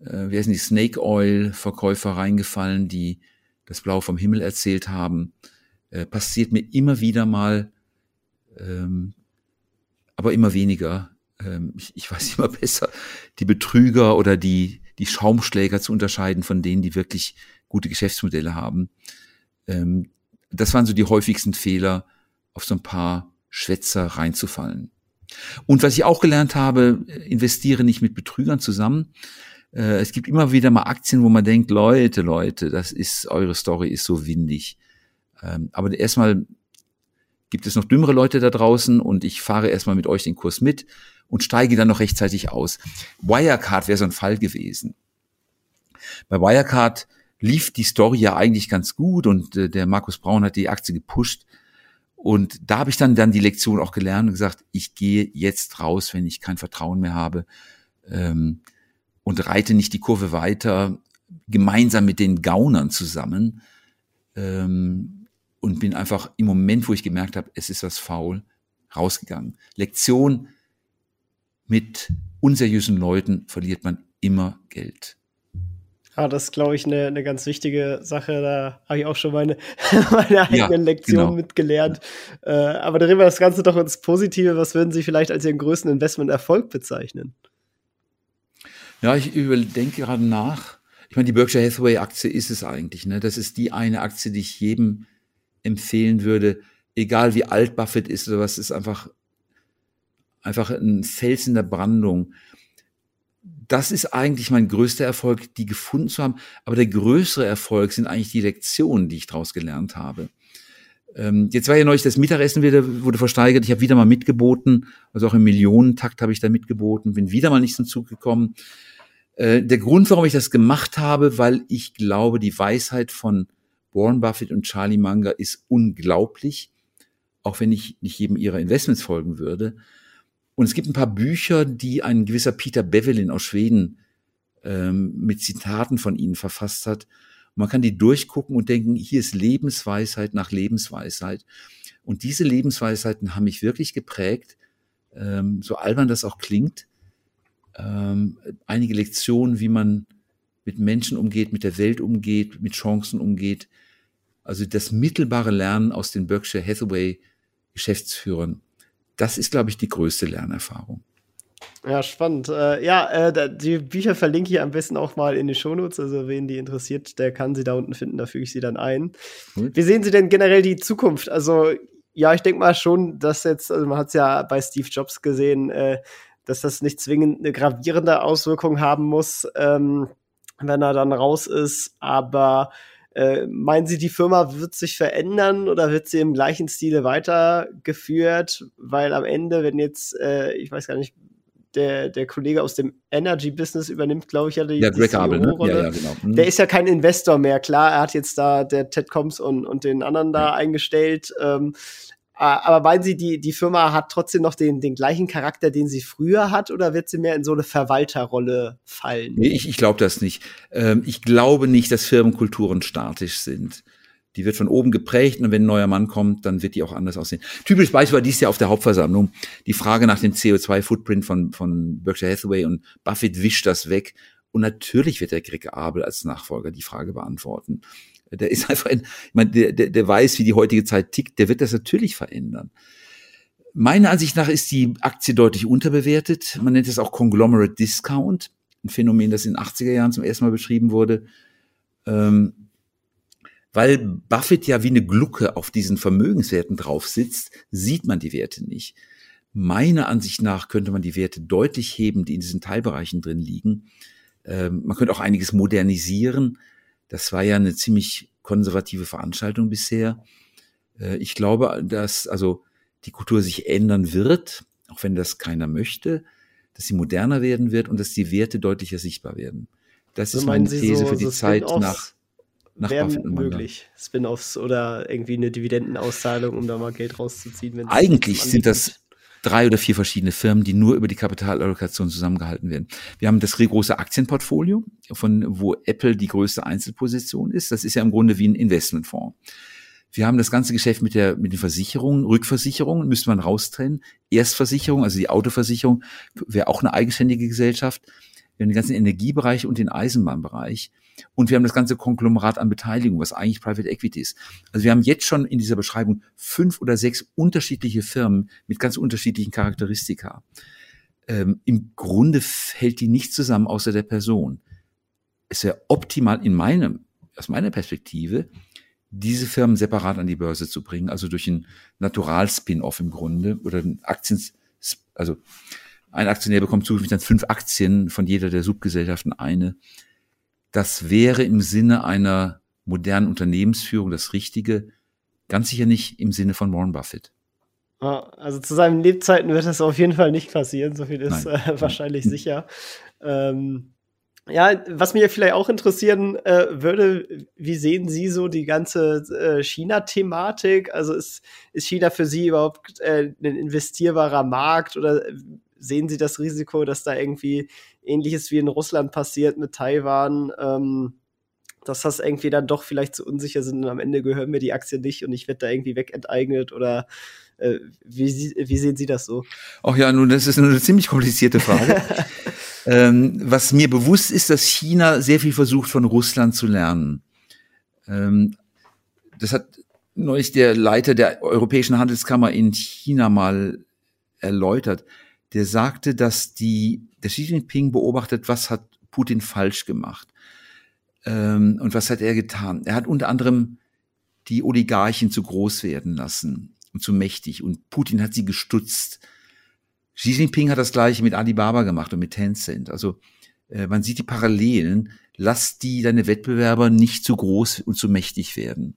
äh, wie heißen die, Snake Oil Verkäufer reingefallen, die das Blau vom Himmel erzählt haben. Äh, passiert mir immer wieder mal, ähm, aber immer weniger. Ähm, ich, ich weiß [laughs] immer besser, die Betrüger oder die, die Schaumschläger zu unterscheiden von denen, die wirklich gute Geschäftsmodelle haben. Ähm, das waren so die häufigsten Fehler, auf so ein paar Schwätzer reinzufallen. Und was ich auch gelernt habe, investiere nicht mit Betrügern zusammen. Äh, es gibt immer wieder mal Aktien, wo man denkt, Leute, Leute, das ist, eure Story ist so windig. Ähm, aber erstmal gibt es noch dümmere Leute da draußen und ich fahre erstmal mit euch den Kurs mit und steige dann noch rechtzeitig aus. Wirecard wäre so ein Fall gewesen. Bei Wirecard lief die Story ja eigentlich ganz gut und äh, der Markus Braun hat die Aktie gepusht. Und da habe ich dann, dann die Lektion auch gelernt und gesagt, ich gehe jetzt raus, wenn ich kein Vertrauen mehr habe ähm, und reite nicht die Kurve weiter gemeinsam mit den Gaunern zusammen ähm, und bin einfach im Moment, wo ich gemerkt habe, es ist was faul, rausgegangen. Lektion, mit unseriösen Leuten verliert man immer Geld. Ja, das ist, glaube ich, eine, eine ganz wichtige Sache. Da habe ich auch schon meine, [laughs] meine eigenen ja, Lektionen genau. mitgelernt. Äh, aber drehen wir das Ganze doch ins Positive. Was würden Sie vielleicht als Ihren größten Investment-Erfolg bezeichnen? Ja, ich überdenke gerade nach. Ich meine, die Berkshire Hathaway Aktie ist es eigentlich. Ne? Das ist die eine Aktie, die ich jedem empfehlen würde, egal wie alt Buffett ist oder was, ist einfach, einfach ein Fels in der Brandung das ist eigentlich mein größter Erfolg, die gefunden zu haben. Aber der größere Erfolg sind eigentlich die Lektionen, die ich daraus gelernt habe. Ähm, jetzt war ja neulich das Mittagessen wieder, wurde versteigert. Ich habe wieder mal mitgeboten, also auch im Millionentakt habe ich da mitgeboten, bin wieder mal nicht zum Zug gekommen. Äh, der Grund, warum ich das gemacht habe, weil ich glaube, die Weisheit von Warren Buffett und Charlie Munger ist unglaublich, auch wenn ich nicht jedem ihrer Investments folgen würde. Und es gibt ein paar Bücher, die ein gewisser Peter Bevelin aus Schweden ähm, mit Zitaten von ihnen verfasst hat. Man kann die durchgucken und denken, hier ist Lebensweisheit nach Lebensweisheit. Und diese Lebensweisheiten haben mich wirklich geprägt, ähm, so albern das auch klingt. Ähm, einige Lektionen, wie man mit Menschen umgeht, mit der Welt umgeht, mit Chancen umgeht. Also das mittelbare Lernen aus den Berkshire Hathaway Geschäftsführern das ist, glaube ich, die größte Lernerfahrung. Ja, spannend. Äh, ja, äh, die Bücher verlinke ich am besten auch mal in den Shownotes. Also, wen die interessiert, der kann sie da unten finden. Da füge ich sie dann ein. Hm. Wie sehen Sie denn generell die Zukunft? Also, ja, ich denke mal schon, dass jetzt, also man hat es ja bei Steve Jobs gesehen, äh, dass das nicht zwingend eine gravierende Auswirkung haben muss, ähm, wenn er dann raus ist. Aber äh, meinen Sie, die Firma wird sich verändern oder wird sie im gleichen Stile weitergeführt? Weil am Ende, wenn jetzt, äh, ich weiß gar nicht, der, der Kollege aus dem Energy-Business übernimmt, glaube ich, ja die, ja, die Abel, ne? ja, ja, genau. Hm. Der ist ja kein Investor mehr. Klar, er hat jetzt da der Ted Combs und, und den anderen da ja. eingestellt. Ähm, aber meinen Sie, die, die Firma hat trotzdem noch den, den gleichen Charakter, den sie früher hat, oder wird sie mehr in so eine Verwalterrolle fallen? Nee, ich, ich glaube das nicht. Ähm, ich glaube nicht, dass Firmenkulturen statisch sind. Die wird von oben geprägt und wenn ein neuer Mann kommt, dann wird die auch anders aussehen. Typisch Beispiel war dies Jahr auf der Hauptversammlung die Frage nach dem CO2-Footprint von, von Berkshire Hathaway und Buffett wischt das weg. Und natürlich wird der Greg Abel als Nachfolger die Frage beantworten. Der ist [laughs] einfach, ein, ich meine, der, der, der weiß, wie die heutige Zeit tickt, der wird das natürlich verändern. Meiner Ansicht nach ist die Aktie deutlich unterbewertet. Man nennt es auch Conglomerate Discount, ein Phänomen, das in den 80er Jahren zum ersten Mal beschrieben wurde. Ähm, weil Buffett ja wie eine Glucke auf diesen Vermögenswerten drauf sitzt, sieht man die Werte nicht. Meiner Ansicht nach könnte man die Werte deutlich heben, die in diesen Teilbereichen drin liegen. Ähm, man könnte auch einiges modernisieren. Das war ja eine ziemlich konservative Veranstaltung bisher. Äh, ich glaube, dass also die Kultur sich ändern wird, auch wenn das keiner möchte, dass sie moderner werden wird und dass die Werte deutlicher sichtbar werden. Das so ist meine These so, für die so Zeit nach, nach wären möglich. Spin-offs oder irgendwie eine Dividendenauszahlung, um da mal Geld rauszuziehen. Eigentlich sind das drei oder vier verschiedene Firmen, die nur über die Kapitalallokation zusammengehalten werden. Wir haben das große Aktienportfolio, von wo Apple die größte Einzelposition ist. Das ist ja im Grunde wie ein Investmentfonds. Wir haben das ganze Geschäft mit der mit den Versicherungen, Rückversicherungen müsste man raustrennen. Erstversicherung, also die Autoversicherung, wäre auch eine eigenständige Gesellschaft. Wir haben den ganzen Energiebereich und den Eisenbahnbereich. Und wir haben das ganze Konglomerat an Beteiligung, was eigentlich Private Equity ist. Also wir haben jetzt schon in dieser Beschreibung fünf oder sechs unterschiedliche Firmen mit ganz unterschiedlichen Charakteristika. Ähm, Im Grunde fällt die nicht zusammen außer der Person. Es wäre optimal in meinem, aus meiner Perspektive, diese Firmen separat an die Börse zu bringen, also durch einen Natural-Spin-off im Grunde oder ein Aktien, also ein Aktionär bekommt zukünftig dann fünf Aktien von jeder der Subgesellschaften eine das wäre im Sinne einer modernen Unternehmensführung das Richtige, ganz sicher nicht im Sinne von Warren Buffett. Also zu seinen Lebzeiten wird das auf jeden Fall nicht passieren, so viel ist äh, wahrscheinlich sicher. Ähm, ja, was mich vielleicht auch interessieren äh, würde, wie sehen Sie so die ganze äh, China-Thematik? Also ist, ist China für Sie überhaupt äh, ein investierbarer Markt oder sehen Sie das Risiko, dass da irgendwie ähnliches wie in Russland passiert mit Taiwan, ähm, dass das irgendwie dann doch vielleicht zu unsicher sind und am Ende gehören mir die Aktien nicht und ich werde da irgendwie wegenteignet oder äh, wie, wie sehen Sie das so? Ach ja, nun, das ist eine ziemlich komplizierte Frage. [laughs] ähm, was mir bewusst ist, dass China sehr viel versucht, von Russland zu lernen. Ähm, das hat neulich der Leiter der Europäischen Handelskammer in China mal erläutert. Der sagte, dass die, der Xi Jinping beobachtet, was hat Putin falsch gemacht. Ähm, und was hat er getan? Er hat unter anderem die Oligarchen zu groß werden lassen und zu mächtig. Und Putin hat sie gestutzt. Xi Jinping hat das gleiche mit Alibaba gemacht und mit Tencent. Also äh, man sieht die Parallelen. Lass die deine Wettbewerber nicht zu groß und zu mächtig werden.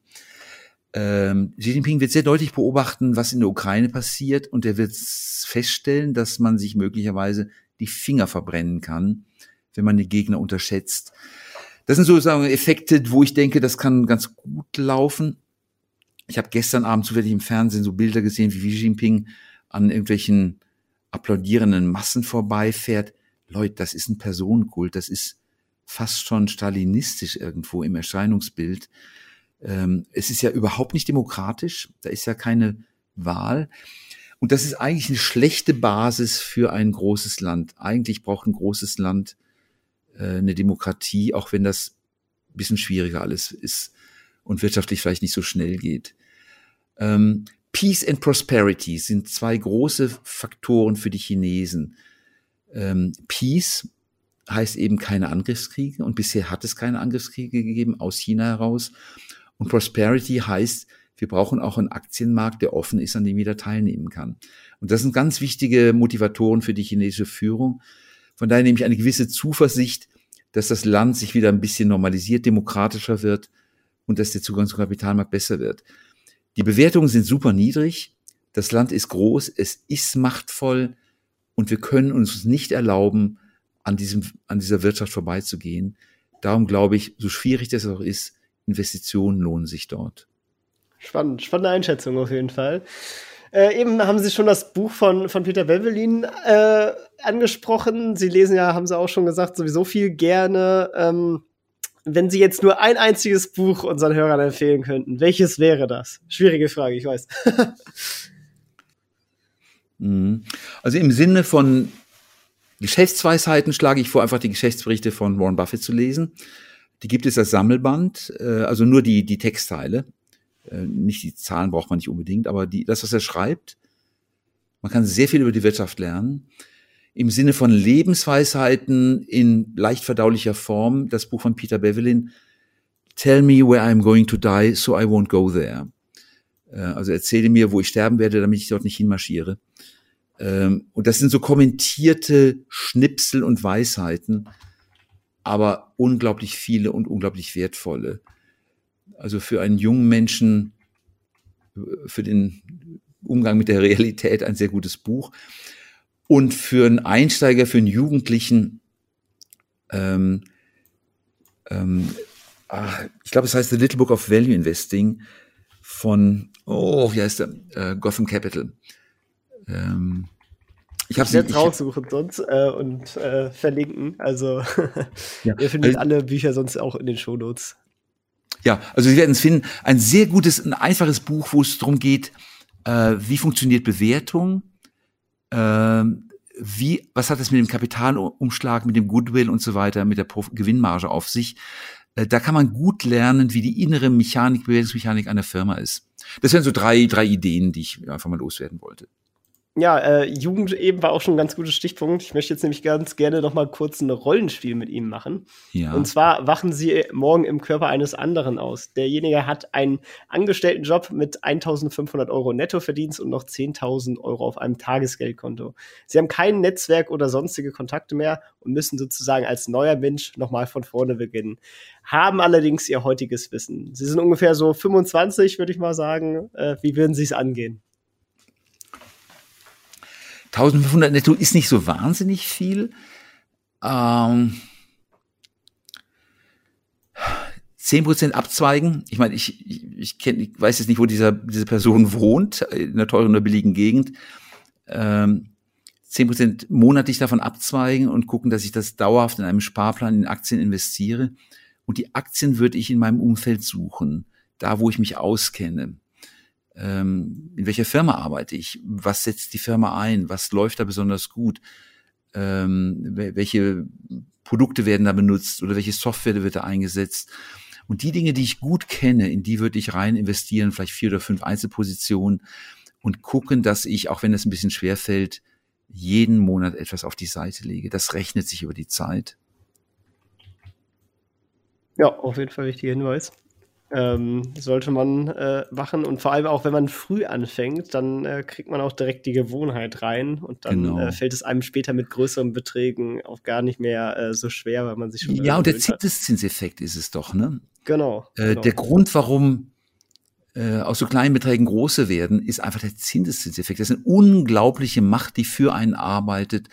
Ähm, Xi Jinping wird sehr deutlich beobachten, was in der Ukraine passiert, und er wird feststellen, dass man sich möglicherweise die Finger verbrennen kann, wenn man den Gegner unterschätzt. Das sind sozusagen Effekte, wo ich denke, das kann ganz gut laufen. Ich habe gestern Abend zufällig im Fernsehen so Bilder gesehen, wie Xi Jinping an irgendwelchen applaudierenden Massen vorbeifährt. Leute, das ist ein Personenkult, das ist fast schon stalinistisch irgendwo im Erscheinungsbild. Ähm, es ist ja überhaupt nicht demokratisch, da ist ja keine Wahl. Und das ist eigentlich eine schlechte Basis für ein großes Land. Eigentlich braucht ein großes Land äh, eine Demokratie, auch wenn das ein bisschen schwieriger alles ist und wirtschaftlich vielleicht nicht so schnell geht. Ähm, Peace and Prosperity sind zwei große Faktoren für die Chinesen. Ähm, Peace heißt eben keine Angriffskriege und bisher hat es keine Angriffskriege gegeben aus China heraus. Und Prosperity heißt, wir brauchen auch einen Aktienmarkt, der offen ist, an dem jeder teilnehmen kann. Und das sind ganz wichtige Motivatoren für die chinesische Führung. Von daher nehme ich eine gewisse Zuversicht, dass das Land sich wieder ein bisschen normalisiert, demokratischer wird und dass der Zugang zum Kapitalmarkt besser wird. Die Bewertungen sind super niedrig. Das Land ist groß, es ist machtvoll und wir können uns nicht erlauben, an diesem, an dieser Wirtschaft vorbeizugehen. Darum glaube ich, so schwierig das auch ist, Investitionen lohnen sich dort. Spannend, spannende Einschätzung auf jeden Fall. Äh, eben haben Sie schon das Buch von, von Peter Bevelin äh, angesprochen. Sie lesen ja, haben Sie auch schon gesagt, sowieso viel gerne. Ähm, wenn Sie jetzt nur ein einziges Buch unseren Hörern empfehlen könnten, welches wäre das? Schwierige Frage, ich weiß. [laughs] Mhm. also im Sinne von Geschäftsweisheiten schlage ich vor, einfach die Geschäftsberichte von Warren Buffett zu lesen. Die gibt es als Sammelband, äh, also nur die, die Textteile. Äh, nicht die Zahlen braucht man nicht unbedingt, aber die, das, was er schreibt, man kann sehr viel über die Wirtschaft lernen. Im Sinne von Lebensweisheiten in leicht verdaulicher Form, das Buch von Peter Bevelin, Tell me where I'm going to die, so I won't go there. Äh, also erzähle mir, wo ich sterben werde, damit ich dort nicht hinmarschiere. Ähm, und das sind so kommentierte Schnipsel und Weisheiten, aber unglaublich viele und unglaublich wertvolle. Also für einen jungen Menschen, für den Umgang mit der Realität ein sehr gutes Buch. Und für einen Einsteiger, für einen Jugendlichen, ähm, ähm, ach, ich glaube, es heißt The Little Book of Value Investing von, oh, wie heißt der? Äh, Gotham Capital. Ähm, ich habe jetzt raussuchen sonst äh, und äh, verlinken. Also [laughs] ja. ihr findet also, alle Bücher sonst auch in den Shownotes. Ja, also Sie werden es finden. Ein sehr gutes, ein einfaches Buch, wo es darum geht, äh, wie funktioniert Bewertung, äh, wie, was hat es mit dem Kapitalumschlag, mit dem Goodwill und so weiter, mit der Prof Gewinnmarge auf sich. Äh, da kann man gut lernen, wie die innere Mechanik, Bewertungsmechanik einer Firma ist. Das wären so drei, drei Ideen, die ich einfach mal loswerden wollte. Ja, äh, Jugend eben war auch schon ein ganz gutes Stichpunkt. Ich möchte jetzt nämlich ganz gerne noch mal kurz ein Rollenspiel mit ihm machen. Ja. Und zwar wachen Sie morgen im Körper eines anderen aus. Derjenige hat einen Angestelltenjob mit 1500 Euro Nettoverdienst und noch 10.000 Euro auf einem Tagesgeldkonto. Sie haben kein Netzwerk oder sonstige Kontakte mehr und müssen sozusagen als neuer Mensch noch mal von vorne beginnen. Haben allerdings ihr heutiges Wissen. Sie sind ungefähr so 25, würde ich mal sagen. Äh, wie würden Sie es angehen? 1500 netto ist nicht so wahnsinnig viel. Ähm, 10% abzweigen. Ich meine, ich, ich, ich, kenn, ich weiß jetzt nicht, wo dieser, diese Person wohnt, in einer teuren oder billigen Gegend. Ähm, 10% monatlich davon abzweigen und gucken, dass ich das dauerhaft in einem Sparplan in Aktien investiere. Und die Aktien würde ich in meinem Umfeld suchen, da wo ich mich auskenne ähm, in welcher Firma arbeite ich, was setzt die Firma ein, was läuft da besonders gut, ähm, welche Produkte werden da benutzt oder welche Software wird da eingesetzt. Und die Dinge, die ich gut kenne, in die würde ich rein investieren, vielleicht vier oder fünf Einzelpositionen und gucken, dass ich, auch wenn es ein bisschen schwer fällt, jeden Monat etwas auf die Seite lege. Das rechnet sich über die Zeit. Ja, auf jeden Fall wichtiger Hinweis. Ähm, sollte man äh, machen und vor allem auch, wenn man früh anfängt, dann äh, kriegt man auch direkt die Gewohnheit rein und dann genau. äh, fällt es einem später mit größeren Beträgen auch gar nicht mehr äh, so schwer, weil man sich schon. Ja, und der Zinseszinseffekt ist es doch, ne? Genau, äh, genau. Der Grund, warum äh, aus so kleinen Beträgen große werden, ist einfach der Zinseszinseffekt. Das ist eine unglaubliche Macht, die für einen arbeitet.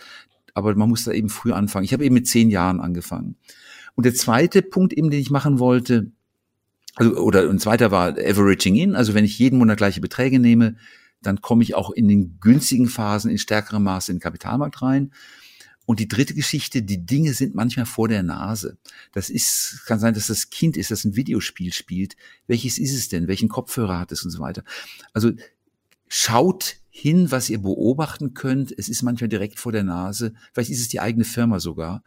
Aber man muss da eben früh anfangen. Ich habe eben mit zehn Jahren angefangen. Und der zweite Punkt eben, den ich machen wollte, also, oder ein zweiter war Averaging in, also wenn ich jeden Monat gleiche Beträge nehme, dann komme ich auch in den günstigen Phasen in stärkerem Maße in den Kapitalmarkt rein. Und die dritte Geschichte, die Dinge sind manchmal vor der Nase. Das ist, kann sein, dass das Kind ist, das ein Videospiel spielt. Welches ist es denn? Welchen Kopfhörer hat es und so weiter? Also schaut hin, was ihr beobachten könnt. Es ist manchmal direkt vor der Nase. Vielleicht ist es die eigene Firma sogar.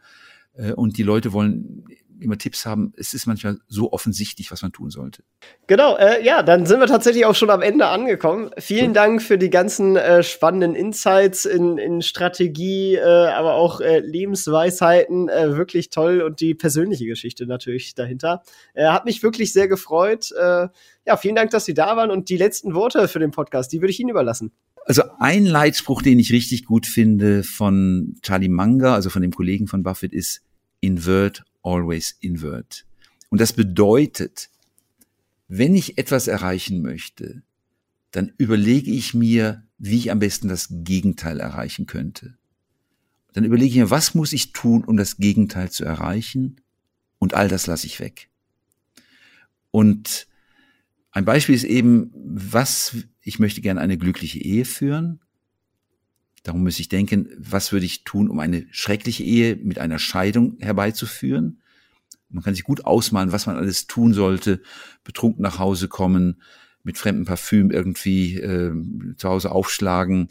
Äh, und die Leute wollen immer Tipps haben. Es ist manchmal so offensichtlich, was man tun sollte. Genau, äh, ja, dann sind wir tatsächlich auch schon am Ende angekommen. Vielen so. Dank für die ganzen äh, spannenden Insights in, in Strategie, äh, aber auch äh, Lebensweisheiten. Äh, wirklich toll und die persönliche Geschichte natürlich dahinter. Äh, hat mich wirklich sehr gefreut. Äh, ja, vielen Dank, dass Sie da waren und die letzten Worte für den Podcast, die würde ich Ihnen überlassen. Also ein Leitspruch, den ich richtig gut finde von Charlie Munger, also von dem Kollegen von Buffett, ist Invert always invert. Und das bedeutet, wenn ich etwas erreichen möchte, dann überlege ich mir, wie ich am besten das Gegenteil erreichen könnte. Dann überlege ich mir, was muss ich tun, um das Gegenteil zu erreichen? Und all das lasse ich weg. Und ein Beispiel ist eben, was, ich möchte gerne eine glückliche Ehe führen. Darum muss ich denken, was würde ich tun, um eine schreckliche Ehe mit einer Scheidung herbeizuführen? Man kann sich gut ausmalen, was man alles tun sollte. Betrunken nach Hause kommen, mit fremdem Parfüm irgendwie äh, zu Hause aufschlagen,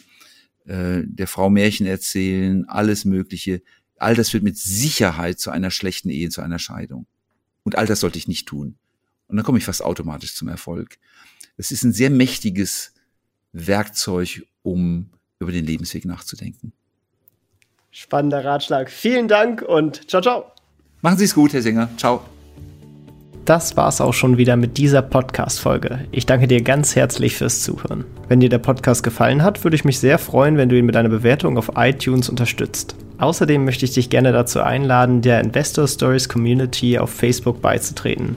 äh, der Frau Märchen erzählen, alles Mögliche. All das führt mit Sicherheit zu einer schlechten Ehe, zu einer Scheidung. Und all das sollte ich nicht tun. Und dann komme ich fast automatisch zum Erfolg. Es ist ein sehr mächtiges Werkzeug, um über den Lebensweg nachzudenken. Spannender Ratschlag. Vielen Dank und ciao, ciao. Machen Sie es gut, Herr Singer. Ciao. Das war's auch schon wieder mit dieser Podcast-Folge. Ich danke dir ganz herzlich fürs Zuhören. Wenn dir der Podcast gefallen hat, würde ich mich sehr freuen, wenn du ihn mit einer Bewertung auf iTunes unterstützt. Außerdem möchte ich dich gerne dazu einladen, der Investor Stories Community auf Facebook beizutreten.